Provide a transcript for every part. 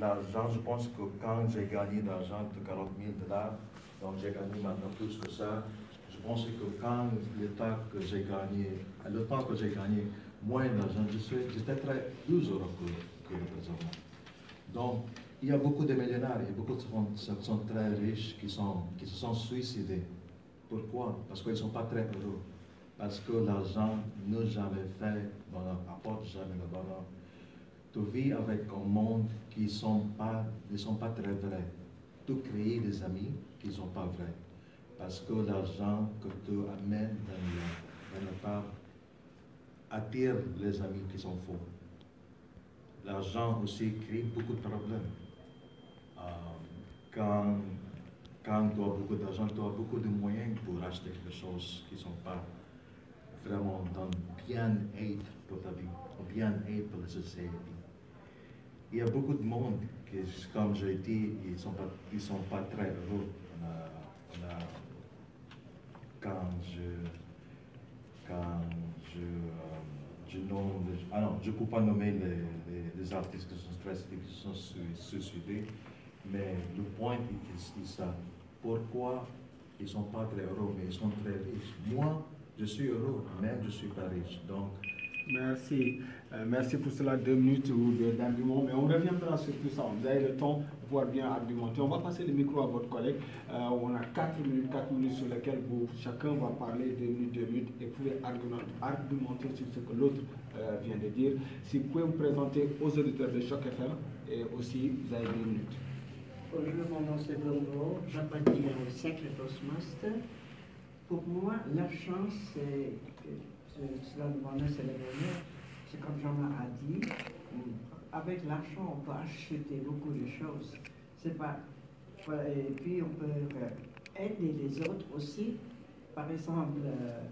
l'argent, je pense que quand j'ai gagné l'argent de 40 000 dollars, donc j'ai gagné maintenant plus que ça, je pense que quand le temps que j'ai gagné, le temps que j'ai gagné moins d'argent, j'étais très plus heureux que, que présentement. Donc, il y a beaucoup de millionnaires, il y a beaucoup de gens qui sont très riches qui, sont, qui se sont suicidés. Pourquoi? Parce qu'ils ne sont pas très heureux. Parce que l'argent n'a jamais fait bonheur, apporte jamais le bonheur. Tu vis avec un monde qui ne sont, pas, très vrais. Tu crées des amis qui ne sont pas vrais. Parce que l'argent que tu amènes dans le, part attire les amis qui sont faux. L'argent aussi crée beaucoup de problèmes. Euh, quand, quand tu as beaucoup d'argent, tu as beaucoup de moyens pour acheter quelque chose qui ne sont pas vraiment dans bien-être pour ta vie, bien-être pour la société. Il y a beaucoup de monde qui, comme j'ai dit, ils ne sont, pas, sont pas très heureux. quand je, quand je, euh, je nomme, ah non, je ne peux pas nommer les, les, artistes qui sont stressés, qui sont suicidés, mais le point est, ça. Pourquoi ils ne sont pas très heureux, mais ils sont très riches Moi, je suis heureux, même je suis pas riche. Donc, Merci. Euh, merci pour cela, deux minutes d'argument. Mais on reviendra sur tout ça. Vous avez le temps de pouvoir bien argumenter. On va passer le micro à votre collègue. Euh, on a quatre minutes, quatre minutes sur lesquelles vous, chacun va parler deux minutes, deux minutes et pouvez argumenter sur ce que l'autre euh, vient de dire. Si vous pouvez vous présenter aux auditeurs de Choc FM et aussi, vous avez deux minutes. Bonjour, mon c'est Bruno. J'appartiens au. Pour moi, la chance, c'est cela demandait, bonheur. C'est comme Jean a dit, avec l'argent, on peut acheter beaucoup de choses. C'est pas, et puis, on peut euh, aider les autres aussi. Par exemple, euh,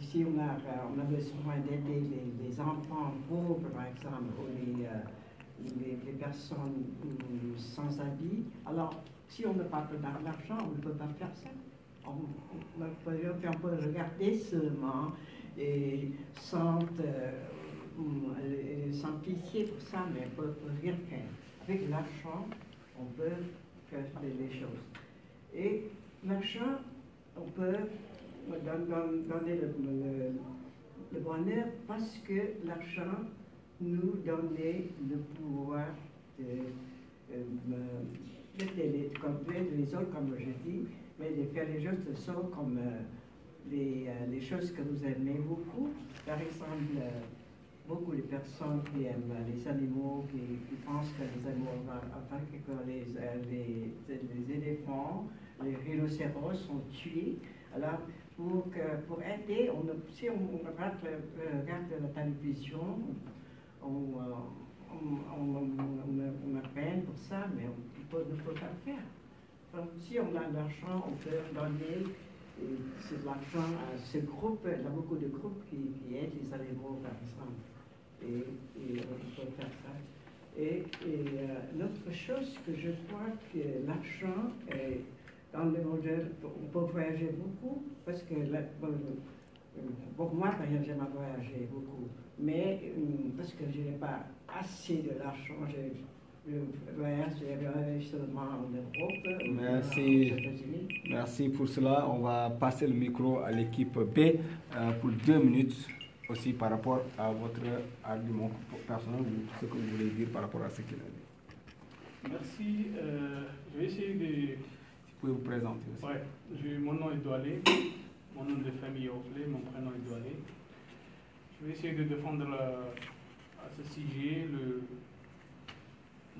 ici, on a, on a besoin d'aider les, enfants pauvres, par exemple, ou les, euh, les, personnes sans habits. Alors, si on n'a pas d'argent, on ne peut pas faire ça on, peut regarder seulement et sans, euh, sans pitié pour ça, mais on peut rien faire. Avec l'argent, on peut faire les choses. Et l'argent, on peut donner le, bonheur parce que l'argent nous donne le pouvoir de, euh, de, les autres, comme je dis, mais de faire de ça comme euh, les, euh, les, choses que vous aimez beaucoup. Par exemple, euh, beaucoup de personnes qui aiment les animaux, qui, pensent que les animaux, enfin que les, les, éléphants, les rhinocéros sont tués. Alors, pour, pour aider, on, si on regarde, la télévision, on, on, on, pour ça, mais on ne peut pas le si on a de l'argent, on peut donner de l'argent à ce groupe. Il y a beaucoup de groupes qui, aident les animaux, par exemple. Et, on peut faire ça. Et, euh, l'autre chose que je crois que l'argent, dans le modèle, on peut voyager beaucoup, parce que pour moi, par exemple, j'aime voyager beaucoup. Mais euh, parce que je n'ai pas assez de l'argent, Merci. Merci pour cela. On va passer le micro à l'équipe B euh, pour deux minutes aussi par rapport à votre argument personnel, ce que vous voulez dire par rapport à ce qu'il a dit. Merci. Euh, je vais essayer de. Si vous pouvez vous présenter aussi. Ouais. mon nom est Doualé. Mon nom de famille est Offlé. Mon prénom est Doualé. Je vais essayer de défendre à ce sujet le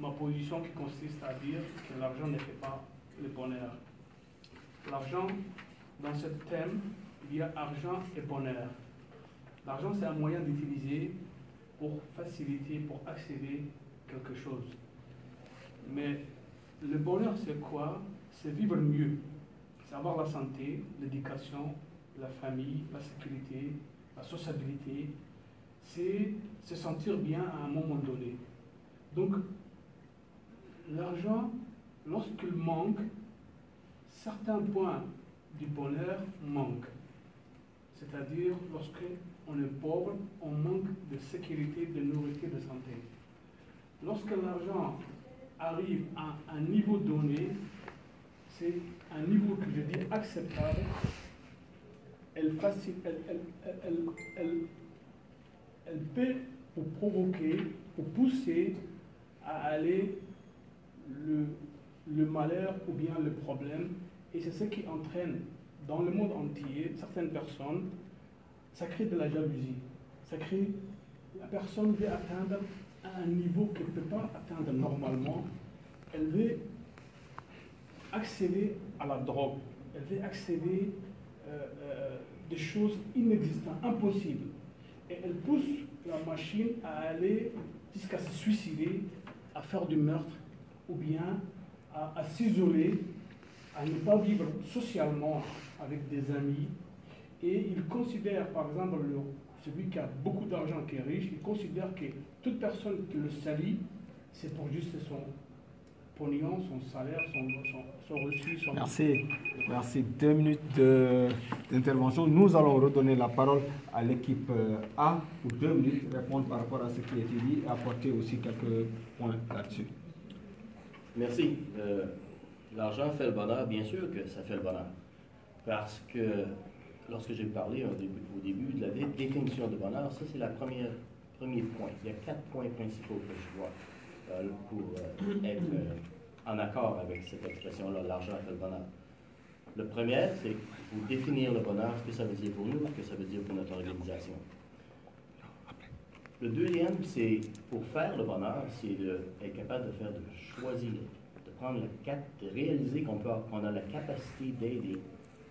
ma position qui consiste à dire que l'argent ne fait pas le bonheur. L'argent, dans ce thème, il y a argent et bonheur. L'argent, c'est un moyen d'utiliser pour faciliter, pour accéder quelque chose. Mais le bonheur, c'est quoi? C'est vivre mieux. C'est avoir la santé, l'éducation, la famille, la sécurité, la sociabilité. C'est se sentir bien à un moment donné. Donc, l'argent, lorsqu'il manque, certains points du bonheur manquent. C'est-à-dire, lorsqu'on est pauvre, on manque de sécurité, de nourriture, de santé. lorsque l'argent arrive à un niveau donné, c'est un niveau que je dis acceptable, elle, elle, peut pour provoquer, pour pousser à aller le, malheur ou bien le problème. Et c'est ce qui entraîne dans le monde entier certaines personnes, ça crée de la jalousie. Ça crée, la personne veut atteindre un niveau qu'elle ne peut pas atteindre normalement. Elle veut accéder à la drogue. Elle veut accéder euh, euh, des choses inexistantes, impossibles. Et elle pousse la machine à aller jusqu'à se suicider, à faire du meurtre, ou bien à, s'isoler, à ne pas vivre socialement avec des amis. Et il considère, par exemple, le, celui qui a beaucoup d'argent, qui est riche, il considère que toute personne qui le salit, c'est pour juste son pognon, son salaire, son, son, reçu. Merci. Merci. Deux minutes d'intervention. Nous allons redonner la parole à l'équipe euh, A pour deux minutes, répondre par rapport à ce qui a été dit et apporter aussi quelques points là-dessus. Merci. Euh, L'argent fait le bonheur, bien sûr que ça fait le bonheur. Parce que lorsque j'ai parlé au début, de la dé- définition de bonheur, ça c'est le premier point. Il y a quatre points principaux que je vois euh, pour euh, être en accord avec cette expression-là, l'argent fait le bonheur. Le premier, c'est pour définir le bonheur, ce que ça veut dire pour nous, ce que ça veut dire pour notre organisation. Le deuxième, c'est pour faire le bonheur, c'est d'être capable de faire de choisir, de prendre le cap, de réaliser qu'on peut, qu'on a la capacité d'aider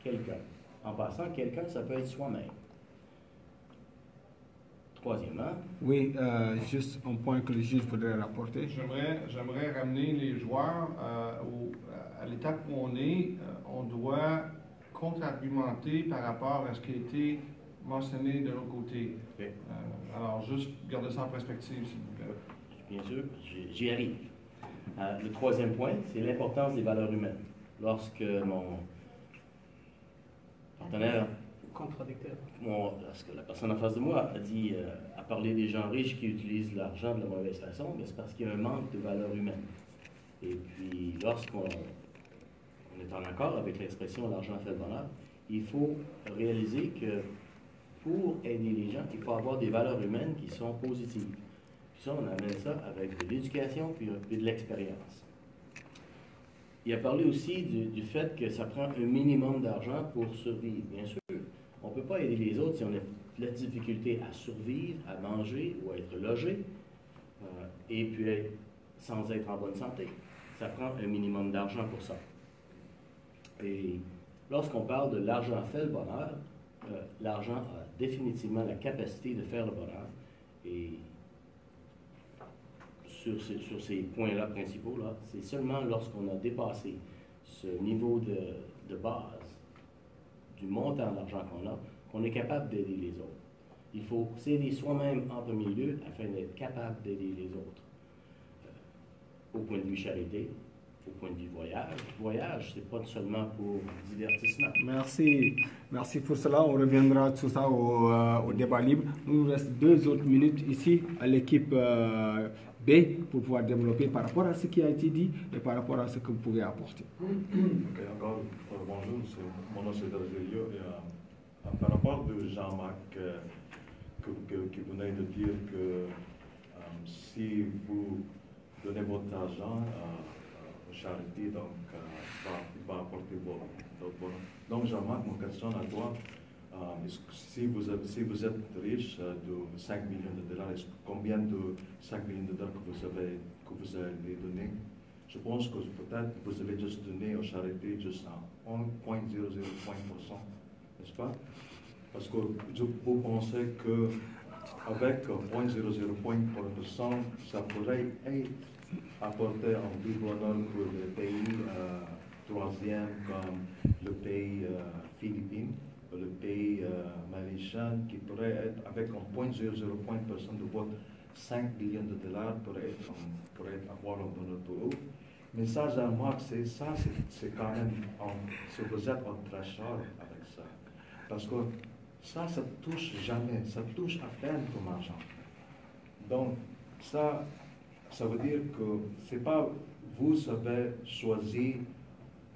quelqu'un. En passant, quelqu'un, ça peut être soi-même. Troisièmement, Oui, euh, juste un point que le juge voudrait rapporter. J'aimerais, j'aimerais ramener les joueurs euh, au- à l'étape où on est. Euh, on doit contre-argumenter par rapport à ce qui a été mentionné de l'autre côté. Euh, alors, juste garder ça en perspective, s'il vous plaît. bien sûr, j'y- arrive. Euh, le troisième point, c'est l'importance des valeurs humaines. Lorsque mon partenaire Contradicteur. Mon- lorsque la personne en face de moi a dit, euh, a parlé des gens riches qui utilisent l'argent de la mauvaise façon, mais c'est parce qu'il y a un manque de valeur humaine. Et puis, lorsqu'on on est en accord avec l'expression l'argent fait le bonheur, il faut réaliser que pour aider les gens, il faut avoir des valeurs humaines qui sont positives. Puis ça, on amène ça avec de l'éducation puis, de l'expérience. Il a parlé aussi du, fait que ça prend un minimum d'argent pour survivre. Bien sûr, on ne peut pas aider les autres si on a la difficulté à survivre, à manger ou à être logé, euh, et puis sans être en bonne santé. Ça prend un minimum d'argent pour ça. Et lorsqu'on parle de l'argent fait le bonheur, euh, l'argent a définitivement la capacité de faire le bonheur. Et sur ces, points-là principaux, là, c'est seulement lorsqu'on a dépassé ce niveau de, de base du montant d'argent qu'on a, qu'on est capable d'aider les autres. Il faut s'aider soi-même en premier lieu afin d'être capable d'aider les autres. Euh, au point de vue charité, au point de vue voyage. Voyage, c'est pas seulement pour divertissement. Merci. Merci pour cela. On reviendra sur ça au, euh, au débat libre. Il nous reste deux autres minutes ici à l'équipe euh, B pour pouvoir développer par rapport à ce qui a été dit et par rapport à ce que vous pouvez apporter. Ok, encore euh, bonjour, mon nom c'est Rogelio. Et, euh, par rapport de Jean-Marc, euh, que, que- qui venait de dire que euh, si vous donnez votre argent euh, aux charités, donc euh, va, apporter votre bonheur. Donc Jean-Marc, mon question à toi, euh, si, vous si vous êtes riche euh, de 5 millions de dollars, combien de 5 millions de dollars que vous avez, que vous avez donné? Je pense que peut-être vous avez juste donné aux charités juste un 1,00 point pour cent, n'est-ce pas? Parce que vous pensez que avec 0,00 point pour cent, ça pourrait être apporter un plus bonheur pour les pays euh, troisième comme le pays euh, philippines, le pays euh, qui pourrait être avec un 0,00 point pour cent de votre 5 millions de dollars pourrait, être, un- pourrait avoir un bonheur pour eux. Mais ça, Jean-Marc, c'est ça, c'est- quand même, un- c'est vous êtes en trésor avec ça. Parce que ça, ça touche jamais, ça touche à peine comme argent. Donc, ça, Ça veut dire que c'est pas vous avez choisi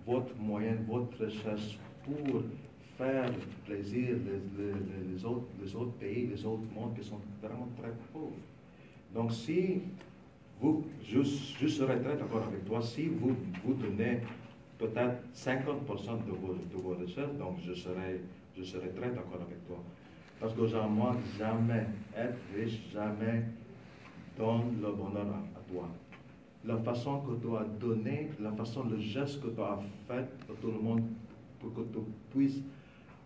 votre moyen, votre recherche pour faire plaisir les, autres, pays, les autres mondes qui sont vraiment très pauvres. Donc si vous, je, je serais très d'accord avec toi, si vous vous donnez peut-être 50% de vos, de vos recherches, donc je serais, je serais très d'accord avec toi. Parce que moi, jamais être riche, jamais donne le bonheur à, à toi. La façon que tu as donné, la façon, le geste que tu as fait pour tout le monde, pour que tu puisses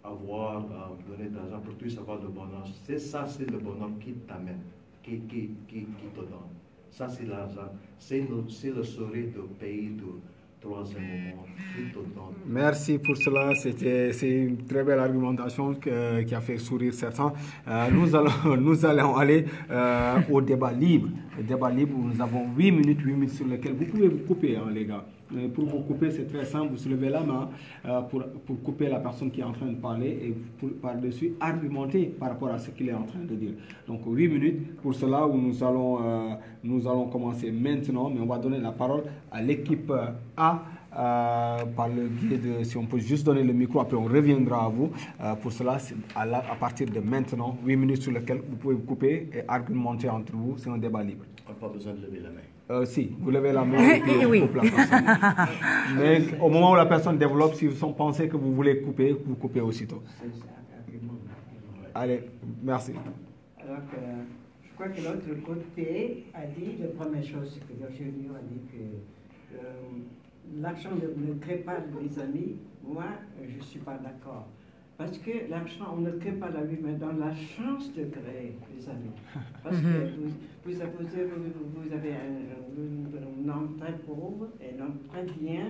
avoir euh, donné de l'argent, pour que tu puisses avoir le bonheur, c'est ça, c'est le bonheur qui t'amène, qui, qui, qui, qui te donne. Ça, c'est l'argent. C'est le, le sourire du pays du Merci pour cela. C'est une très belle argumentation que- qui a fait sourire certains. Euh, nous, allons, nous allons aller euh, au débat libre. Débat libre, nous avons 8 minutes, 8 minutes sur lesquelles vous pouvez vous couper, hein, les gars. Mais pour vous couper, c'est très simple. Vous soulevez la main euh, pour, pour couper la personne qui est en train de parler et par-dessus argumenter par rapport à ce qu'il est en train de dire. Donc 8 minutes pour cela où nous allons, euh, nous allons commencer maintenant, mais on va donner la parole à l'équipe euh, A. euh, par le biais de, si on peut juste donner le micro, après on reviendra à vous. Euh, pour cela, à, à partir de maintenant, 8 minutes sur lesquelles vous pouvez vous couper et argumenter entre vous, c'est un débat libre. On n'a pas besoin de lever la main. Euh, si, vous levez la main et puis Oui. coupe la personne. Mais au moment où la personne développe, si vous pensez que vous voulez couper, vous coupez aussitôt. Allez, merci. Alors que je crois que l'autre côté a dit, la première chose c'est que Virginie a dit que euh, l'argent ne, ne crée pas les amis. Moi, je ne suis pas d'accord. Parce que l'argent, on ne crée pas la vie, mais dans la chance de créer les amis. Parce que vous, vous, avez, vous- avez un, un homme très pauvre un homme très bien,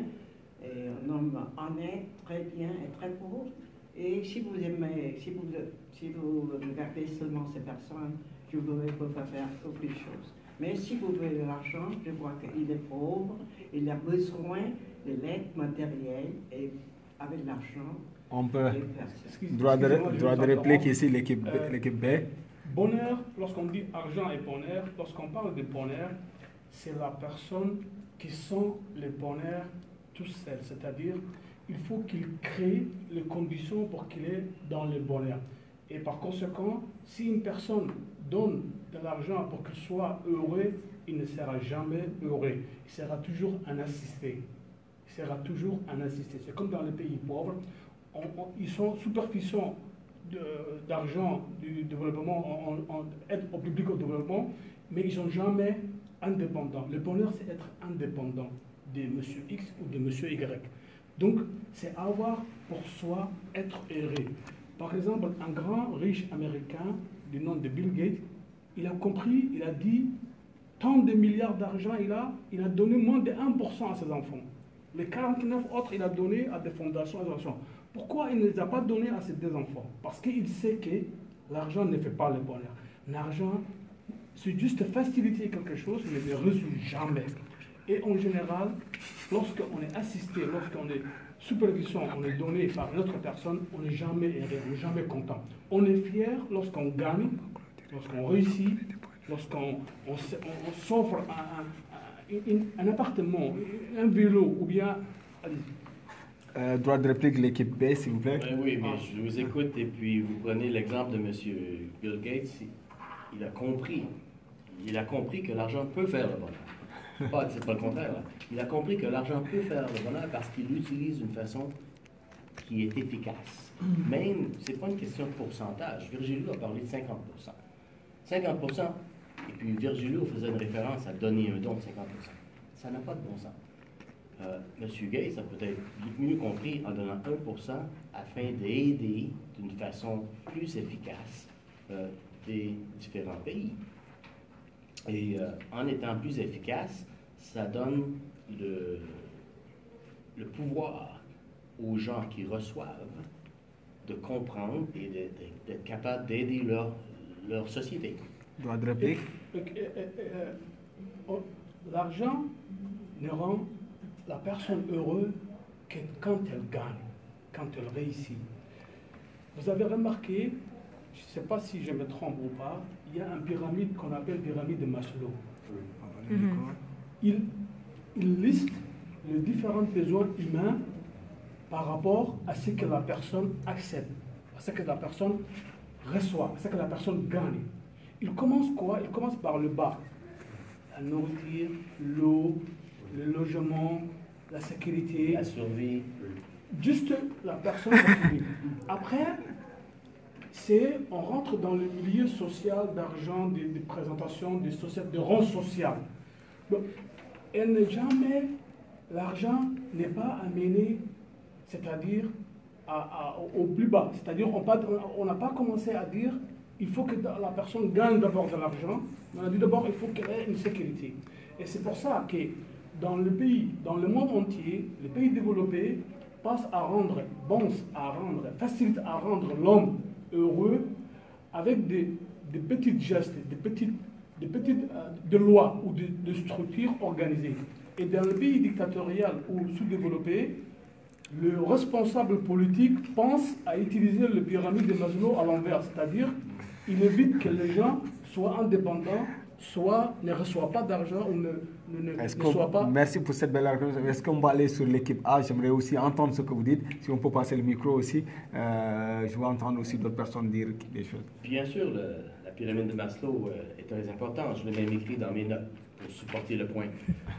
et un homme honnête, très bien et très pauvre. Et si vous aimez, si vous, si vous regardez seulement ces personnes, je vous pouvez faire aucune chose. Mais si vous voulez de l'argent, je vois qu'il est pauvre, il a besoin de l'aide matérielle et avec l'argent, On peut. Excuse- Droit de, droit de réplique ici, l'équipe B- Euh, l'équipe B. Bonheur, lorsqu'on dit argent et bonheur, lorsqu'on parle de bonheur, c'est la personne qui sent le bonheur tout seul. C'est-à-dire, il faut qu'il crée les conditions pour qu'il est dans le bonheur. Et par conséquent, si une personne donne de l'argent pour qu'il soit heureux, il ne sera jamais heureux. Il sera toujours un assisté. Il sera toujours un assisté. C'est comme dans les pays pauvres. Ils sont superficients de- d'argent du développement, en, au public au développement, mais ils sont jamais indépendants. Le bonheur, c'est être indépendant de monsieur X ou de monsieur Y. Donc, c'est avoir pour soi être heureux. Par exemple, un grand riche américain du nom de Bill Gates, il a compris, il a dit, tant de milliards d'argent il a, il a donné moins de 1% à ses enfants. Les 49 autres, il a donné à des fondations, à des associations. Pourquoi il ne les a pas donnés à ses deux enfants? Parce qu'il sait que l'argent ne fait pas le bonheur. L'argent, c'est juste faciliter quelque chose, mais ne résout jamais. Et en général, lorsqu'on est assisté, lorsqu'on est supervision, on est donné par une autre personne, on n'est jamais heureux, on n'est jamais content. On est fier lorsqu'on gagne, lorsqu'on réussit, lorsqu'on s'offre un appartement, un vélo, ou bien... Euh, droit de réplique, l'équipe B, s'il vous plaît. Ouais, oui, mais je vous écoute et puis vous prenez l'exemple de M. Bill Gates. il- Il a compris. Il a compris que l'argent peut faire le bonheur. Pas, c'est pas le contraire. là. Il a compris que l'argent peut faire le bonheur parce qu'il l'utilise d'une façon qui est efficace. Même, c'est pas une question de pourcentage. Virgilio a parlé de 50% 50% et puis Virgilio faisait une référence à donner un don de 50% Ça n'a pas de bon sens. Euh, Monsieur Gates a peut-être mieux compris en donnant 1% afin d'aider d'une façon plus efficace euh, des différents pays. Et euh, en étant plus efficace, ça donne le, le pouvoir aux gens qui reçoivent de comprendre et d'être capables d'aider leur, leur société. Euh, L'argent ne rend la personne heureuse que quand elle gagne, quand elle réussit. Vous avez remarqué, je ne sais pas si je me trompe ou pas, il y a une pyramide qu'on appelle pyramide de Maslow. Mhm. il, il liste les différents besoins humains par rapport à ce que la personne accepte, à ce que la personne reçoit, à ce que la personne gagne. Il commence quoi? Il commence par le bas. La nourriture, l'eau, le logement, la sécurité. La survie. Juste la personne. Après, c'est on rentre dans le milieu social d'argent, de, présentation, de, social, de rang social. et ne jamais, l'argent n'est pas amené, c'est-à-dire au plus bas. C'est-à-dire on n'a pas commencé à dire il faut que la personne gagne d'abord de l'argent, on a dit d'abord il faut qu'elle ait une sécurité. Et c'est pour ça que dans le pays, dans le monde entier, les pays développés passent à rendre, à rendre, facilitent à rendre l'homme heureux avec des, petites gestes, des petites, des petites euh, de lois ou de, structures organisées. Et dans le pays dictatorial ou sous-développé, le responsable politique pense à utiliser le pyramide de Maslow à l'envers, c'est-à-dire il évite que les gens soient indépendants soit ne reçoit pas d'argent ou ne, ne, ne, soit pas. Merci pour cette belle réponse. Est-ce qu'on va aller sur l'équipe A? J'aimerais aussi entendre ce que vous dites. Si on peut passer le micro aussi, euh, je veux entendre aussi d'autres personnes dire des choses. Bien sûr, la pyramide de Maslow euh, est très importante. Je l'ai même écrit dans mes notes pour supporter le point,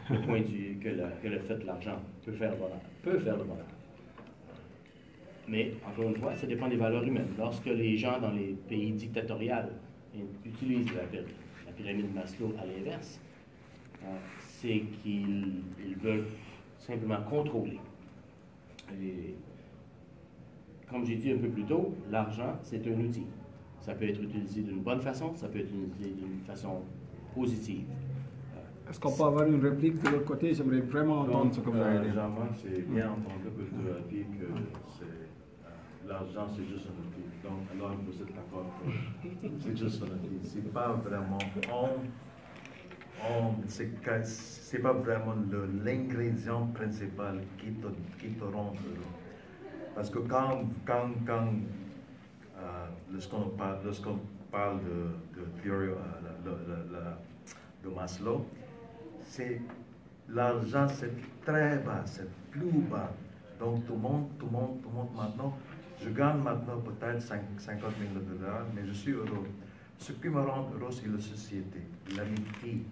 le point du, que, que, le fait de l'argent peut faire, peut faire le bonheur. Mais, encore une fois, ça dépend des valeurs humaines. Lorsque les gens dans les pays dictatoriaux utilisent la, pyramide de Maslow à l'inverse, euh, c'est qu'ils veulent simplement contrôler. Et comme j'ai dit un peu plus tôt, l'argent, c'est un outil. Ça peut être utilisé d'une bonne façon, ça peut être utilisé d'une façon positive. Est-ce qu'on peut avoir une réplique de l'autre côté? J'aimerais vraiment entendre ce que vous avez dit. c'est bien entendu que tu as dit que euh, l'argent, c'est juste un outil. Donc, alors, vous êtes d'accord c'est juste un outil. C'est pas vraiment. On, c'est pas vraiment l'ingrédient principal qui te, qui te rend heureux. Parce que quand, quand, quand euh, lorsqu'on parle, parle de, de théorie euh, de Maslow, c'est l'argent c'est très bas, c'est plus bas. Donc tout le monde, tout le monde, tout le monde maintenant je gagne maintenant peut-être 50 000 dollars, mais je suis heureux. Ce qui me rend heureux, c'est la société, l'amitié,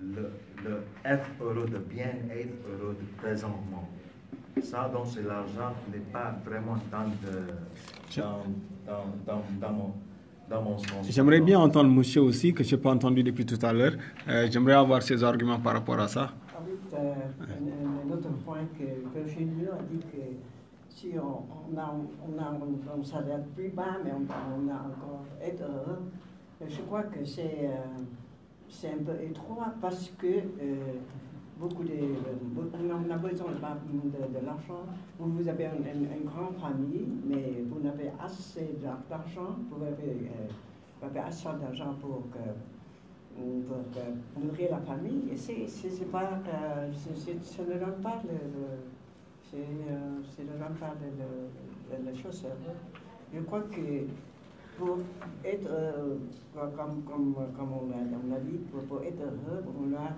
le, le, être heureux, de bien être heureux de présentement. Ça, donc, c'est l'argent qui n'est pas vraiment dans, de, dans, dans, dans, mon, dans mon sens. J'aimerais bien entendre monsieur aussi, que je n'ai pas entendu depuis tout à l'heure. Euh, j'aimerais avoir ses arguments par rapport à ça. Ah euh, un, autre point que Virginie a dit que si on, a, on a un, salaire plus bas, mais on, a encore être heureux, je crois que c'est euh, un peu étroit parce que euh, beaucoup de, on a besoin de, de, l'argent. Vous, avez une, grande famille, mais vous n'avez assez d'argent, vous avez, euh, avez assez d'argent pour, pour, nourrir la famille. Et c'est pas, ça ne donne pas le c'est le même cas de, la chose. Je crois que pour être, euh, comme, comme, comme on l'a dit, pour, être heureux, on doit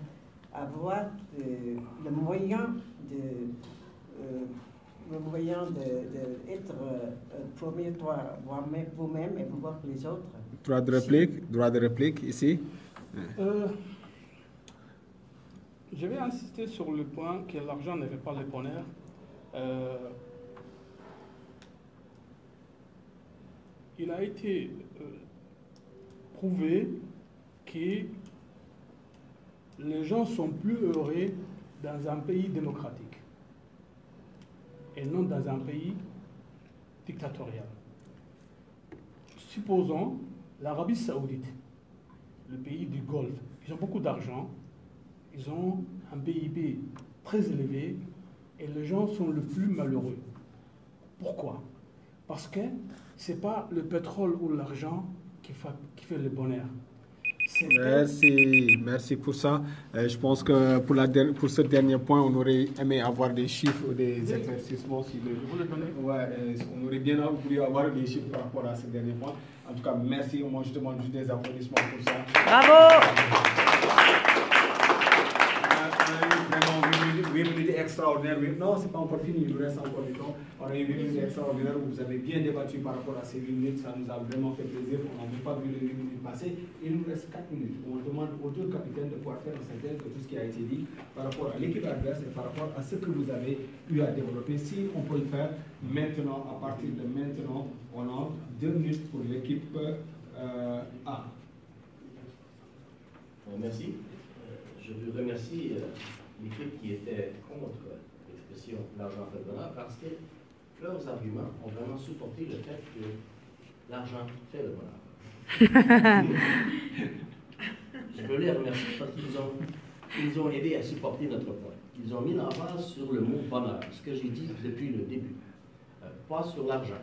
avoir le moyen de euh, le moyen d'être de, euh, premier toi, vous-même et pouvoir les autres. Droit de réplique, droit de réplique ici. je vais insister sur le point que l'argent ne fait pas le bonheur. Euh, il a été euh, prouvé que les gens sont plus heureux dans un pays démocratique et non dans un pays dictatorial. Supposons l'Arabie saoudite, le pays du Golfe, ils ont beaucoup d'argent, ils ont un PIB très élevé, et les gens sont le plus malheureux. Pourquoi? Parce que ce n'est pas le pétrole ou l'argent qui fait, qui fait le bonheur. Merci, merci pour ça. Euh, je pense que pour, la, pour ce dernier point, on aurait aimé avoir des chiffres ou des éclaircissements. Si Vous le donnez Ouais, euh, on aurait bien voulu avoir des chiffres par rapport à ce dernier point. En tout cas, merci. Moi, je demande juste des applaudissements pour ça. Bravo extraordinaire. Oui, Non, c'est pas encore fini, il nous reste encore du temps. On a eu une vérité extraordinaire où vous avez bien débattu par rapport à ces 8 minutes. Ça nous a vraiment fait plaisir. On n'a même pas vu les 8 minutes passer. Il nous reste 4 minutes. On demande aux deux capitaines de pouvoir faire une synthèse de tout ce qui a été dit par rapport à l'équipe adverse et par rapport à ce que vous avez eu à développer. Si on peut le faire maintenant, à partir de maintenant, on a 2 minutes pour l'équipe euh, A. Euh, Merci. Euh, Je veux remercier l'équipe qui était contre l'expression l'argent fait le bonheur parce que leurs arguments ont vraiment supporté le fait que l'argent fait le bonheur. Je veux les remercier parce qu'ils ont, ils ont aidé à supporter notre point. Ils ont mis l'emphase sur le mot bonheur, ce que j'ai dit depuis le début, Euh, pas sur l'argent.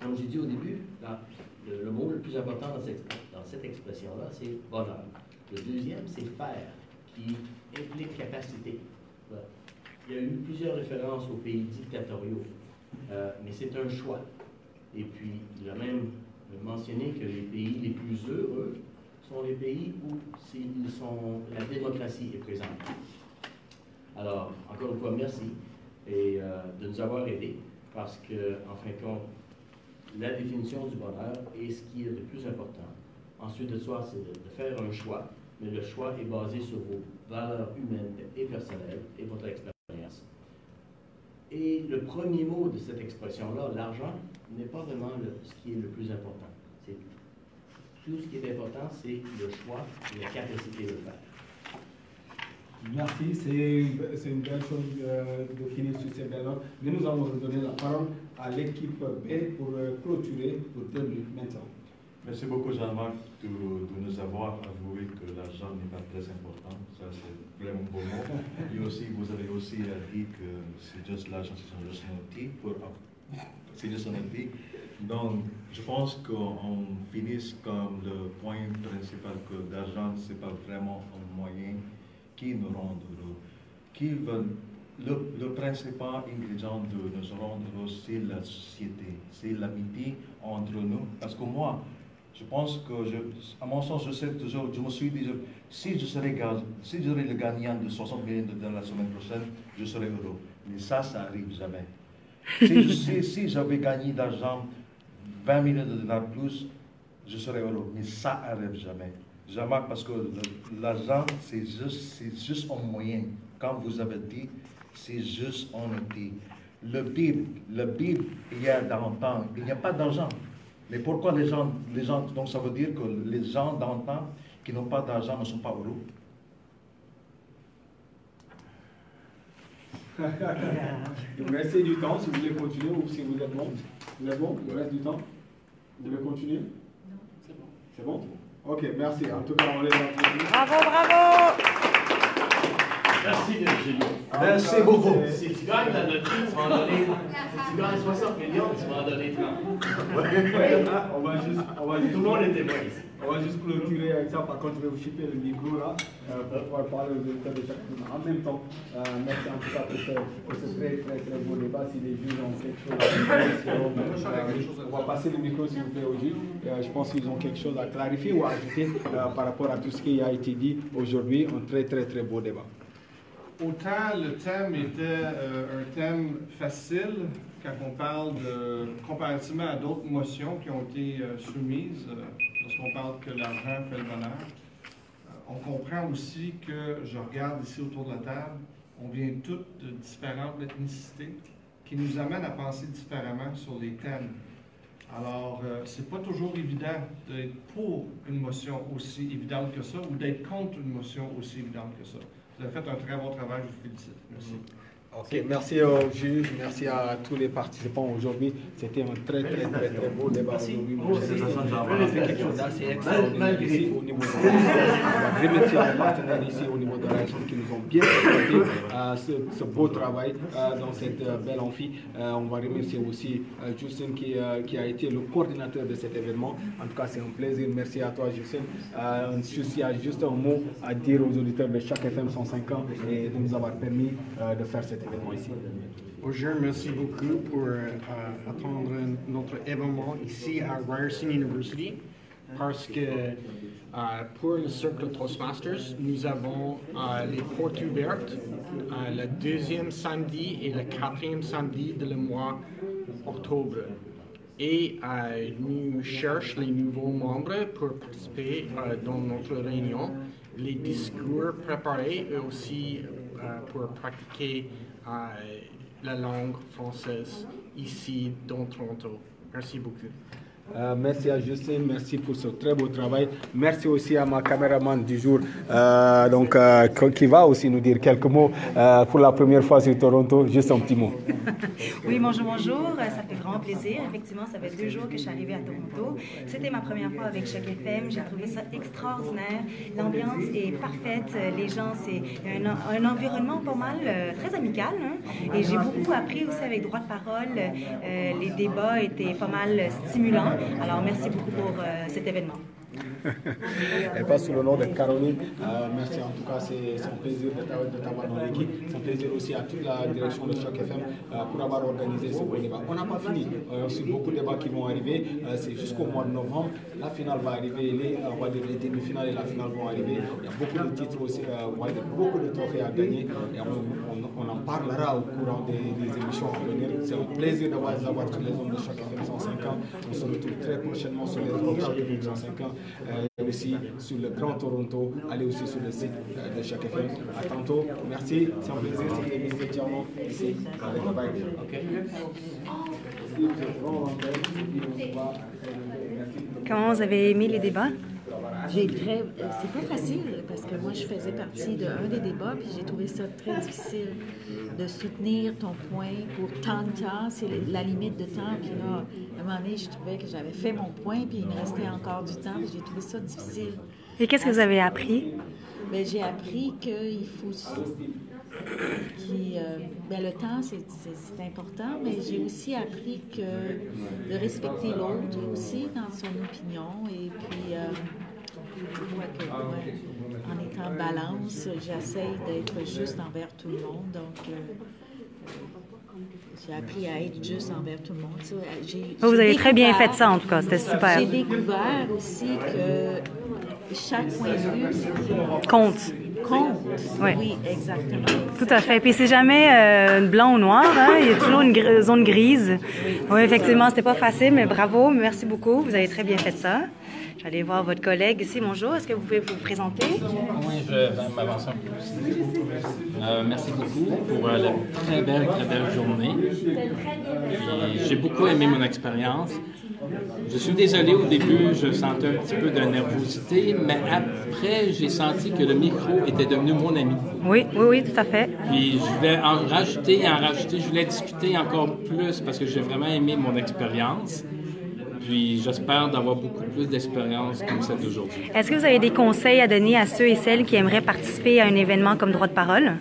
Comme j'ai dit au début, la- le, le mot le plus important dans cette, dans cette expression-là, c'est bonheur. Le deuxième, c'est faire, qui implique capacité. Il y a eu plusieurs références aux pays dictatoriaux, euh, mais c'est un choix. Et puis, il a même mentionné que les pays les plus heureux sont les pays où ils sont, la démocratie est présente. Alors, encore une fois, merci et, euh, de nous avoir aidés parce que, en fin de compte, la définition du bonheur est ce qui est le plus important. Ensuite de ça, c'est de faire un choix, mais le choix est basé sur vos valeurs humaines et personnelles et votre expérience. Et le premier mot de cette expression-là, l'argent, n'est pas vraiment ce qui est le plus important. Tout ce qui est important, c'est le choix et la capacité de le faire. Merci, c'est une belle chose euh, de finir sur ces belles. Mais nous allons redonner la parole à l'équipe B pour euh, clôturer pour minutes maintenant. Merci beaucoup, Jean-Marc, de, nous avoir avoué que l'argent n'est pas très important. Ça, c'est vraiment beau mot. Et aussi, vous avez aussi euh, dit que c'est juste l'argent, c'est juste un outil pour. C'est juste un outil. Donc, je pense qu'on finisse comme le point principal que l'argent, c'est pas vraiment un moyen qui nous rend heureux. Qui le principal ingrédient de nous rendre heureux, c'est la société, c'est l'amitié entre nous. Parce que moi, je pense que, je, à mon sens, je sais toujours, je me suis dit, je- si je serais, ga- si je serais le gagnant de 60 millions de dollars la semaine prochaine, je serais heureux. Mais ça, ça arrive jamais. Si, je- si, si j'avais gagné d'argent 20 millions de dollars plus, je serais heureux. Mais ça arrive jamais. Jamais parce que l'argent, c'est juste, juste un moyen. Comme vous avez dit, c'est juste un outil. Le Bible, le Bible, hier dans le temps, il n'y a pas d'argent. Mais pourquoi les gens, les gens, donc ça veut dire que les gens dans le temps qui n'ont pas d'argent ne sont pas heureux? Il vous reste du temps si vous voulez continuer ou si vous êtes bon. Vous êtes bon? Il vous reste du temps? Vous voulez continuer? Non, c'est bon. C'est bon? Ok, merci. En tout cas, on les applaudit. Bravo, bravo Merci Virginie. Merci beaucoup. Si tu gagnes la loterie, tu vas en donner. Si tu gagnes 60 millions, tu vas en donner 30. On va juste, on va juste, Tout le monde était bon ici. on va juste clôturer avec ça. Par contre, je vais vous chipper le micro là euh, pour pouvoir parler aux auditeurs de chaque film en même temps. Euh, merci en tout cas pour ce, pour ce très très très beau débat. Si les juges ont quelque chose à dire, euh, on va passer le micro s'il vous plaît aux juges. Euh, je pense qu'ils ont quelque chose à clarifier ou à ajouter euh, par rapport à tout ce qui a été dit aujourd'hui. Un très très très beau débat. Autant le thème était euh, un thème facile quand on parle de comparativement à d'autres motions qui ont été euh, soumises, euh, lorsqu'on parle que l'argent fait le bonheur. On comprend aussi que je regarde ici autour de la table, on vient toutes de différentes ethnicités qui nous amènent à penser différemment sur les thèmes. Alors, euh, c'est pas toujours évident d'être pour une motion aussi évidente que ça ou d'être contre une motion aussi évidente que ça. Vous avez fait un très bon travail, je vous félicite. Merci. Ok, merci aux juges, merci à tous les participants aujourd'hui. C'était un très très très très beau débat aujourd'hui. On a fait quelque chose d'assez extraordinaire ici au niveau de On va remercier les partenaires ici au niveau de la région qui nous ont bien supporté euh, ce, ce beau travail euh, dans cette euh, belle amphi. Euh, on va remercier aussi Justin qui, qui a été le coordinateur de cet événement. En tout cas, c'est un plaisir. Merci à toi, Justin. Juste- il y a juste un mot à dire aux auditeurs de chaque FM 105 ans et de nous avoir permis de faire Bonjour, merci beaucoup pour euh, attendre notre événement ici à Ryerson University parce que euh, pour le cercle Toastmasters, nous avons euh, les portes ouvertes euh, le deuxième samedi et le quatrième samedi de le mois octobre. Et euh, nous cherchons les nouveaux membres pour participer euh, dans notre réunion. Les discours préparés et aussi euh, pour pratiquer euh, la langue française ici dans Toronto. Merci beaucoup. Euh, merci à Justine, merci pour ce très beau travail. Merci aussi à ma caméraman du jour, euh, donc, euh, qui va aussi nous dire quelques mots pour la première fois sur Toronto. Juste un petit mot. Oui, bonjour, bonjour. Ça fait vraiment plaisir. Effectivement, ça fait deux jours que je suis arrivée à Toronto. C'était ma première fois avec Choc FM. J'ai trouvé ça extraordinaire. L'ambiance est parfaite. Les gens, c'est un, en- un environnement pas mal très amical. hein. Et j'ai beaucoup appris aussi avec droit de parole. Les débats étaient pas mal stimulants. Alors, merci beaucoup pour euh, cet événement. Elle passe sous le nom de Caroline. Euh, merci en tout cas, c'est un plaisir de t'avoir dans l'équipe. C'est un plaisir aussi à toute la direction de Choc FM euh, pour avoir organisé ce beau débat. On n'a pas fini. Il y a aussi beaucoup de débats qui vont arriver. Euh, c'est jusqu'au mois de novembre. La finale va arriver. Les, on va les demi-finales et la finale vont arriver. Il y a beaucoup de titres aussi. on va dire beaucoup de trophées à gagner. On, en parlera au courant des, émissions à venir. C'est un plaisir de vous avoir sur les ondes de Choc FM 105 ans. On se retrouve très prochainement sur les ondes de Choc FM 105 ans. Euh, et aussi sur le Grand Toronto. Allez aussi sur le site euh, de Choc FM. À tantôt. Merci. C'est un plaisir. C'était Mr. Tiamon ici. Allez, bye bye. Comment vous avez aimé les débats? J'ai très. C'est pas facile parce que moi, je faisais partie d'un des débats, puis j'ai trouvé ça très difficile de soutenir ton point pour tant de temps. C'est la limite de temps. Puis là, à un moment donné, je trouvais que j'avais fait mon point, puis il me restait encore du temps, puis j'ai trouvé ça difficile. Et qu'est-ce que vous avez appris? Mais j'ai appris qu'il faut. euh, ben, le temps, c'est c'est- c'est important, mais j'ai aussi appris que de respecter l'autre aussi dans son opinion. Et puis, euh, en étant balance, j'essaie d'être juste envers tout le monde. Donc, euh, j'ai appris à être juste envers tout le monde. Oh, vous avez très bien fait ça, en tout cas. C'était super. J'ai découvert aussi que chaque point de vue Compte. compte. Oui, exactement. Tout à fait. Puis c'est jamais euh, blanc ou noir, hein? il y a toujours une gr- zone grise. Oui, effectivement, c'était pas facile, mais bravo, merci beaucoup. Vous avez très bien fait ça. J'allais voir votre collègue ici. Bonjour, est-ce que vous pouvez vous présenter? Oui, je vais m'avancer un peu plus. Euh, merci beaucoup pour euh, la très belle, très belle journée. J'ai beaucoup aimé mon expérience. Je suis désolé, au début, je sentais un petit peu de nervosité, mais après, j'ai senti que le micro était devenu mon ami. Oui, oui, oui, tout à fait. Puis je voulais en rajouter, en rajouter, je voulais discuter encore plus parce que j'ai vraiment aimé mon expérience. Puis j'espère d'avoir beaucoup plus d'expérience comme celle d'aujourd'hui. Est-ce que vous avez des conseils à donner à ceux et celles qui aimeraient participer à un événement comme droit de parole?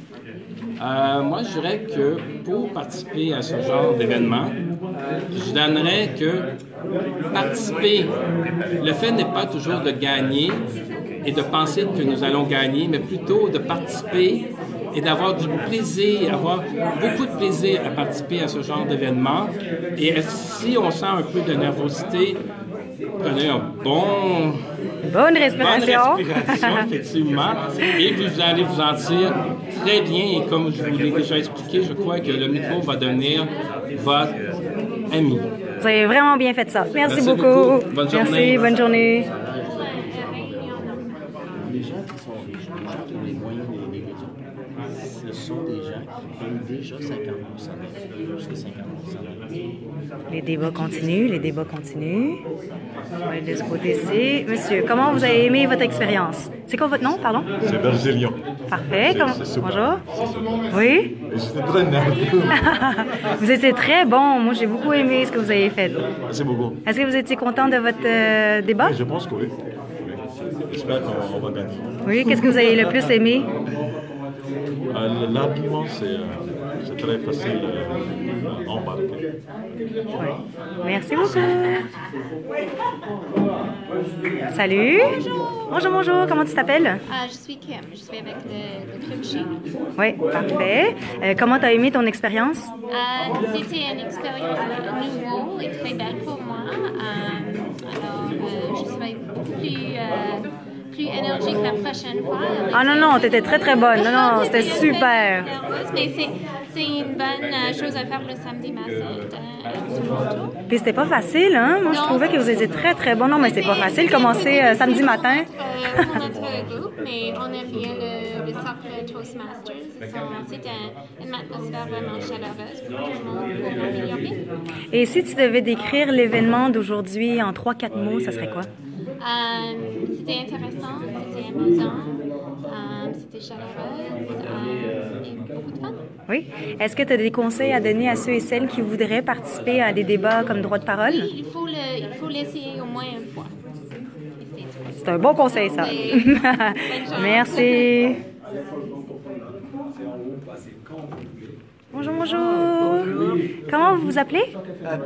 Euh, moi, je dirais que pour participer à ce genre d'événement, je donnerais que participer, le fait n'est pas toujours de gagner et de penser que nous allons gagner, mais plutôt de participer et d'avoir du plaisir, avoir beaucoup de plaisir à participer à ce genre d'événement. Et si on sent un peu de nervosité, prenez un bon Bonne respiration. Bonne respiration, effectivement. Et puis vous allez vous sentir très bien. Et comme je vous l'ai déjà expliqué, je crois que le micro va devenir votre ami. Vous avez vraiment bien fait ça. Merci, Merci beaucoup. beaucoup. Bonne Merci, journée. bonne journée. Les gens qui sont riches, les gens qui ont les moyens des, des maisons, ce sont des gens qui payent déjà 50 plus que 50 Les débats continuent, les débats continuent. On va aller de ce côté-ci. Monsieur, comment vous avez aimé votre expérience? C'est quoi votre nom, pardon? C'est Bergelion. Parfait. Comment-. Bonjour. Oui? J'étais très nerveux. vous étiez très bon. Moi, j'ai beaucoup aimé ce que vous avez fait. Merci beaucoup. Est-ce que vous étiez content de votre euh, débat? Je pense que oui. Oui. J'espère qu'on on va gagner. Oui. Qu'est-ce que vous avez le plus aimé? Euh, L'argument, c'est euh, c'est très facile euh, à embarquer. Merci beaucoup. Salut. Bonjour, bonjour. Comment tu t'appelles? Ah, je suis Kim, je suis avec le, le. Oui, parfait. Euh, comment tu as aimé ton expérience? Ah, C'était une expérience nouvelle et très belle pour moi. Alors, euh, je suis beaucoup plus, euh, plus énergique la prochaine fois. Ah non, non, t'étais très très bonne. Non, non, c'était super. Mais c'est- une bonne euh, chose à faire le samedi matin euh. Puis c'était pas facile, hein? Moi, je trouvais que vous étiez très très bon. Non, mais c'est pas facile. Commencer euh, samedi matin. Pour notre groupe, mais on aime bien le, le cercle Toastmasters. C'est un- une atmosphère vraiment chaleureuse pour tout le monde pour améliorer. Et si tu devais décrire l'événement d'aujourd'hui en 3-4 mots, ça serait quoi? Euh, c'était intéressant, c'était amusant, euh, c'était chaleureux euh, et beaucoup de fun. Oui. Est-ce que tu as des conseils à donner à ceux et celles qui voudraient participer à des débats comme droit de parole? Oui, il faut le- il faut l'essayer au moins une fois. C'est un bon conseil, ça. Oui. Merci. Bonjour, bonjour. Comment vous vous appelez?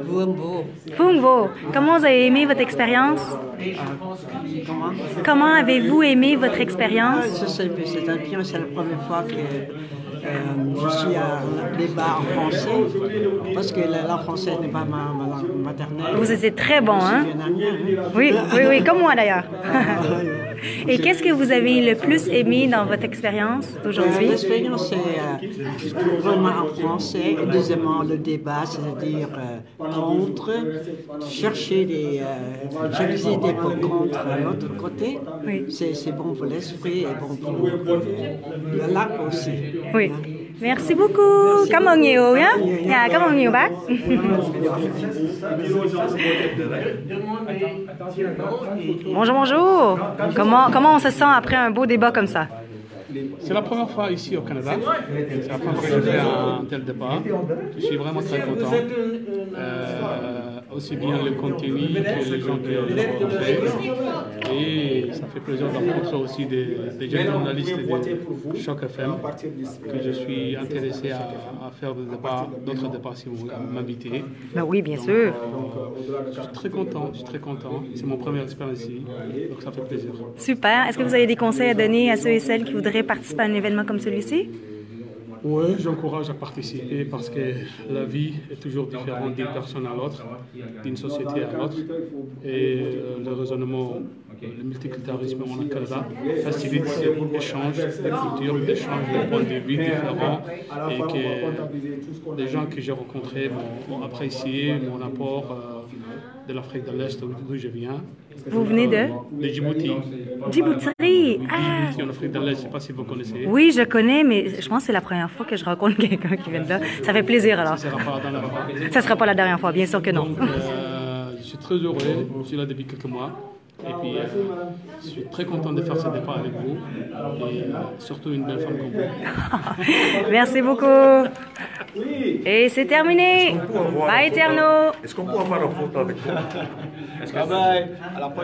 Fumbo. Fungbo. Comment vous avez aimé votre expérience? Comment Comment avez-vous aimé votre expérience? C'est un c'est la première fois que euh, je suis à un débat en français, parce que la langue française n'est pas ma, ma langue maternelle. Vous étiez très bon, hein? Oui, oui, oui, comme moi d'ailleurs. Et qu'est-ce que vous avez le plus aimé dans votre expérience d'aujourd'hui? Euh, L'expérience, c'est euh, vraiment en français. Deuxièmement, le débat, c'est-à-dire euh, contre, chercher des, euh, chercher des pour contre l'autre côté. C'est c'est bon pour l'esprit et bon pour le lac aussi. Oui. Merci beaucoup. Come on you, yeah? Yeah, come on you back. bonjour, bonjour. Comment, comment on se sent après un beau débat comme ça? C'est la première fois ici au Canada. C'est la première fois que je fais un tel débat. Je suis vraiment très content. Euh, aussi bien le contenu que les gens que j'ai rencontrés. Et ça fait plaisir de rencontrer aussi des, des jeunes journalistes de Choc FM que je suis intéressé à, à faire des débats, d'autres débats si vous m'invitez. Ben oui, bien sûr. Je suis très content, je suis très content. C'est mon première expérience ici, donc ça fait plaisir. Super. Est-ce que vous avez des conseils à donner à ceux et celles qui voudraient participer à un événement comme celui-ci? Oui, j'encourage à participer parce que la vie est toujours différente d'une personne à l'autre, d'une société à l'autre. Et euh, le raisonnement, le multiculturalisme en Canada facilite l'échange des cultures, l'échange des points de vue différents et que les gens que j'ai rencontrés m'ont apprécié mon apport euh, de l'Afrique de l'Est d'où je viens. Vous venez de? De Djibouti. Djibouti. Ah! Djibouti en Afrique de l'Est, je ne sais pas si vous connaissez. Oui, je connais, mais je pense que c'est la première fois que je rencontre quelqu'un qui vient de là. Ça fait plaisir alors. Ça ne sera pas la dernière fois. Ça sera pas la dernière fois, bien sûr que non. Donc, euh, je suis très heureux, je suis là depuis quelques mois. Et puis, euh, je suis très content de faire ce départ avec vous. Et euh, surtout une belle femme comme vous. Merci beaucoup. Et c'est terminé. Bye, Eterno. Est-ce qu'on peut avoir une photo avec toi Bye bye.